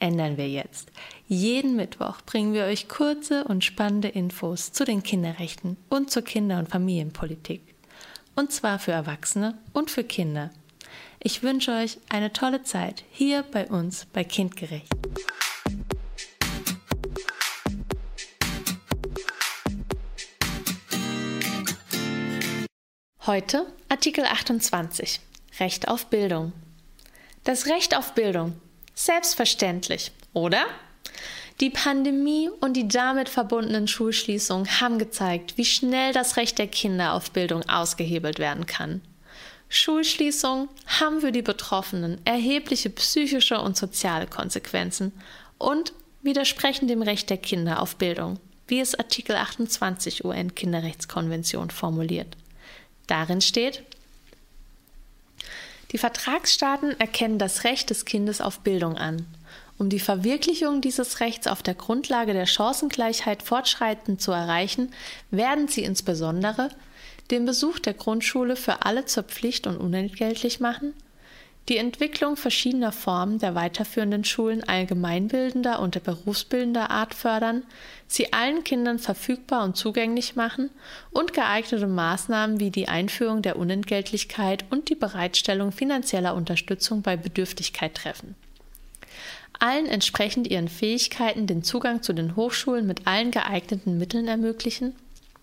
ändern wir jetzt. Jeden Mittwoch bringen wir euch kurze und spannende Infos zu den Kinderrechten und zur Kinder- und Familienpolitik. Und zwar für Erwachsene und für Kinder. Ich wünsche euch eine tolle Zeit hier bei uns bei Kindgerecht. Heute Artikel 28 Recht auf Bildung. Das Recht auf Bildung Selbstverständlich, oder? Die Pandemie und die damit verbundenen Schulschließungen haben gezeigt, wie schnell das Recht der Kinder auf Bildung ausgehebelt werden kann. Schulschließungen haben für die Betroffenen erhebliche psychische und soziale Konsequenzen und widersprechen dem Recht der Kinder auf Bildung, wie es Artikel 28 UN-Kinderrechtskonvention formuliert. Darin steht, die Vertragsstaaten erkennen das Recht des Kindes auf Bildung an. Um die Verwirklichung dieses Rechts auf der Grundlage der Chancengleichheit fortschreitend zu erreichen, werden sie insbesondere den Besuch der Grundschule für alle zur Pflicht und unentgeltlich machen, die Entwicklung verschiedener Formen der weiterführenden Schulen allgemeinbildender und der berufsbildender Art fördern, sie allen Kindern verfügbar und zugänglich machen und geeignete Maßnahmen wie die Einführung der Unentgeltlichkeit und die Bereitstellung finanzieller Unterstützung bei Bedürftigkeit treffen. Allen entsprechend ihren Fähigkeiten den Zugang zu den Hochschulen mit allen geeigneten Mitteln ermöglichen,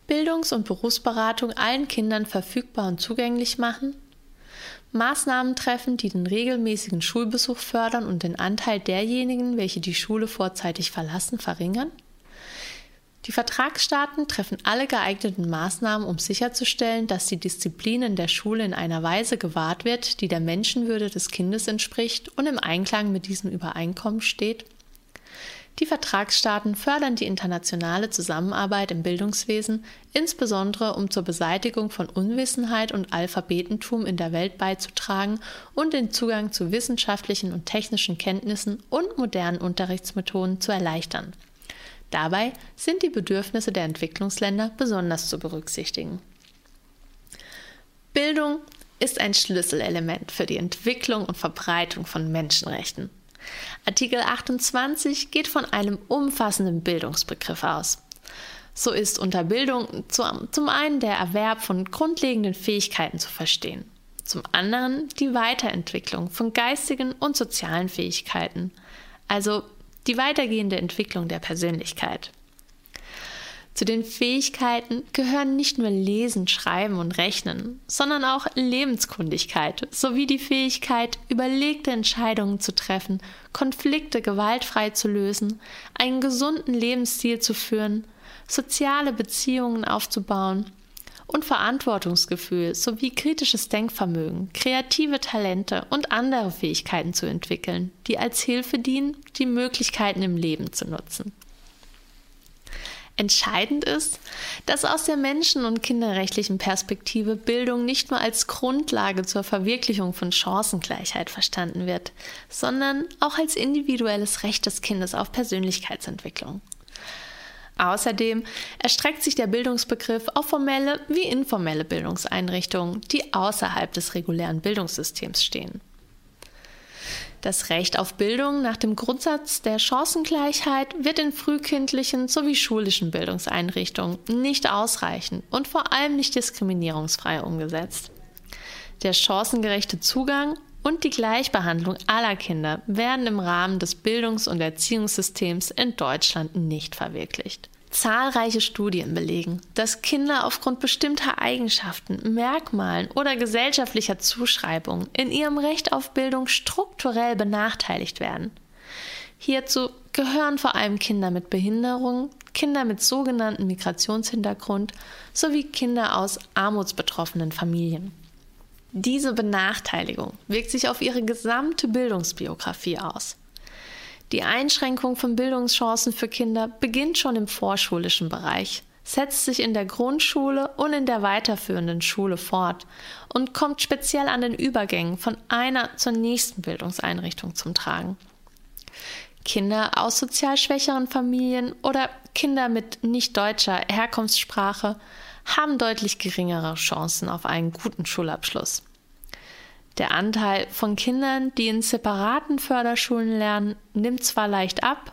Bildungs- und Berufsberatung allen Kindern verfügbar und zugänglich machen, Maßnahmen treffen, die den regelmäßigen Schulbesuch fördern und den Anteil derjenigen, welche die Schule vorzeitig verlassen, verringern? Die Vertragsstaaten treffen alle geeigneten Maßnahmen, um sicherzustellen, dass die Disziplin in der Schule in einer Weise gewahrt wird, die der Menschenwürde des Kindes entspricht und im Einklang mit diesem Übereinkommen steht die Vertragsstaaten fördern die internationale Zusammenarbeit im Bildungswesen, insbesondere um zur Beseitigung von Unwissenheit und Alphabetentum in der Welt beizutragen und den Zugang zu wissenschaftlichen und technischen Kenntnissen und modernen Unterrichtsmethoden zu erleichtern. Dabei sind die Bedürfnisse der Entwicklungsländer besonders zu berücksichtigen. Bildung ist ein Schlüsselelement für die Entwicklung und Verbreitung von Menschenrechten. Artikel 28 geht von einem umfassenden Bildungsbegriff aus. So ist unter Bildung zum einen der Erwerb von grundlegenden Fähigkeiten zu verstehen, zum anderen die Weiterentwicklung von geistigen und sozialen Fähigkeiten, also die weitergehende Entwicklung der Persönlichkeit. Zu den Fähigkeiten gehören nicht nur Lesen, Schreiben und Rechnen, sondern auch Lebenskundigkeit sowie die Fähigkeit, überlegte Entscheidungen zu treffen, Konflikte gewaltfrei zu lösen, einen gesunden Lebensstil zu führen, soziale Beziehungen aufzubauen und Verantwortungsgefühl sowie kritisches Denkvermögen, kreative Talente und andere Fähigkeiten zu entwickeln, die als Hilfe dienen, die Möglichkeiten im Leben zu nutzen. Entscheidend ist, dass aus der menschen- und kinderrechtlichen Perspektive Bildung nicht nur als Grundlage zur Verwirklichung von Chancengleichheit verstanden wird, sondern auch als individuelles Recht des Kindes auf Persönlichkeitsentwicklung. Außerdem erstreckt sich der Bildungsbegriff auf formelle wie informelle Bildungseinrichtungen, die außerhalb des regulären Bildungssystems stehen. Das Recht auf Bildung nach dem Grundsatz der Chancengleichheit wird in frühkindlichen sowie schulischen Bildungseinrichtungen nicht ausreichend und vor allem nicht diskriminierungsfrei umgesetzt. Der chancengerechte Zugang und die Gleichbehandlung aller Kinder werden im Rahmen des Bildungs- und Erziehungssystems in Deutschland nicht verwirklicht. Zahlreiche Studien belegen, dass Kinder aufgrund bestimmter Eigenschaften, Merkmalen oder gesellschaftlicher Zuschreibungen in ihrem Recht auf Bildung strukturell benachteiligt werden. Hierzu gehören vor allem Kinder mit Behinderung, Kinder mit sogenanntem Migrationshintergrund sowie Kinder aus armutsbetroffenen Familien. Diese Benachteiligung wirkt sich auf ihre gesamte Bildungsbiografie aus. Die Einschränkung von Bildungschancen für Kinder beginnt schon im vorschulischen Bereich, setzt sich in der Grundschule und in der weiterführenden Schule fort und kommt speziell an den Übergängen von einer zur nächsten Bildungseinrichtung zum Tragen. Kinder aus sozial schwächeren Familien oder Kinder mit nicht deutscher Herkunftssprache haben deutlich geringere Chancen auf einen guten Schulabschluss. Der Anteil von Kindern, die in separaten Förderschulen lernen, nimmt zwar leicht ab,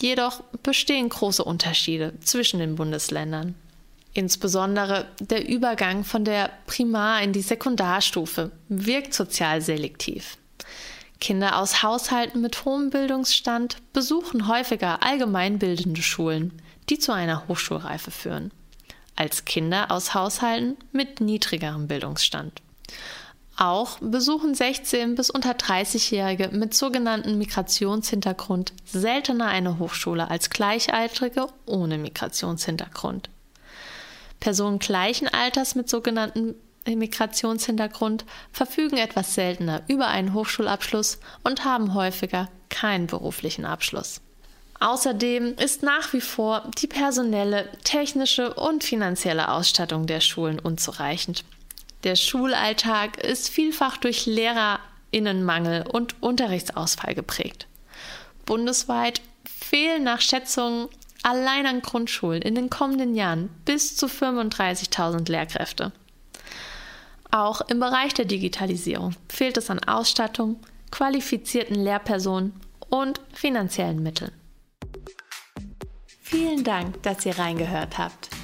jedoch bestehen große Unterschiede zwischen den Bundesländern. Insbesondere der Übergang von der Primar- in die Sekundarstufe wirkt sozial selektiv. Kinder aus Haushalten mit hohem Bildungsstand besuchen häufiger allgemeinbildende Schulen, die zu einer Hochschulreife führen, als Kinder aus Haushalten mit niedrigerem Bildungsstand. Auch besuchen 16 bis unter 30-Jährige mit sogenanntem Migrationshintergrund seltener eine Hochschule als Gleichaltrige ohne Migrationshintergrund. Personen gleichen Alters mit sogenanntem Migrationshintergrund verfügen etwas seltener über einen Hochschulabschluss und haben häufiger keinen beruflichen Abschluss. Außerdem ist nach wie vor die personelle, technische und finanzielle Ausstattung der Schulen unzureichend. Der Schulalltag ist vielfach durch Lehrerinnenmangel und Unterrichtsausfall geprägt. Bundesweit fehlen nach Schätzungen allein an Grundschulen in den kommenden Jahren bis zu 35.000 Lehrkräfte. Auch im Bereich der Digitalisierung fehlt es an Ausstattung, qualifizierten Lehrpersonen und finanziellen Mitteln. Vielen Dank, dass ihr reingehört habt.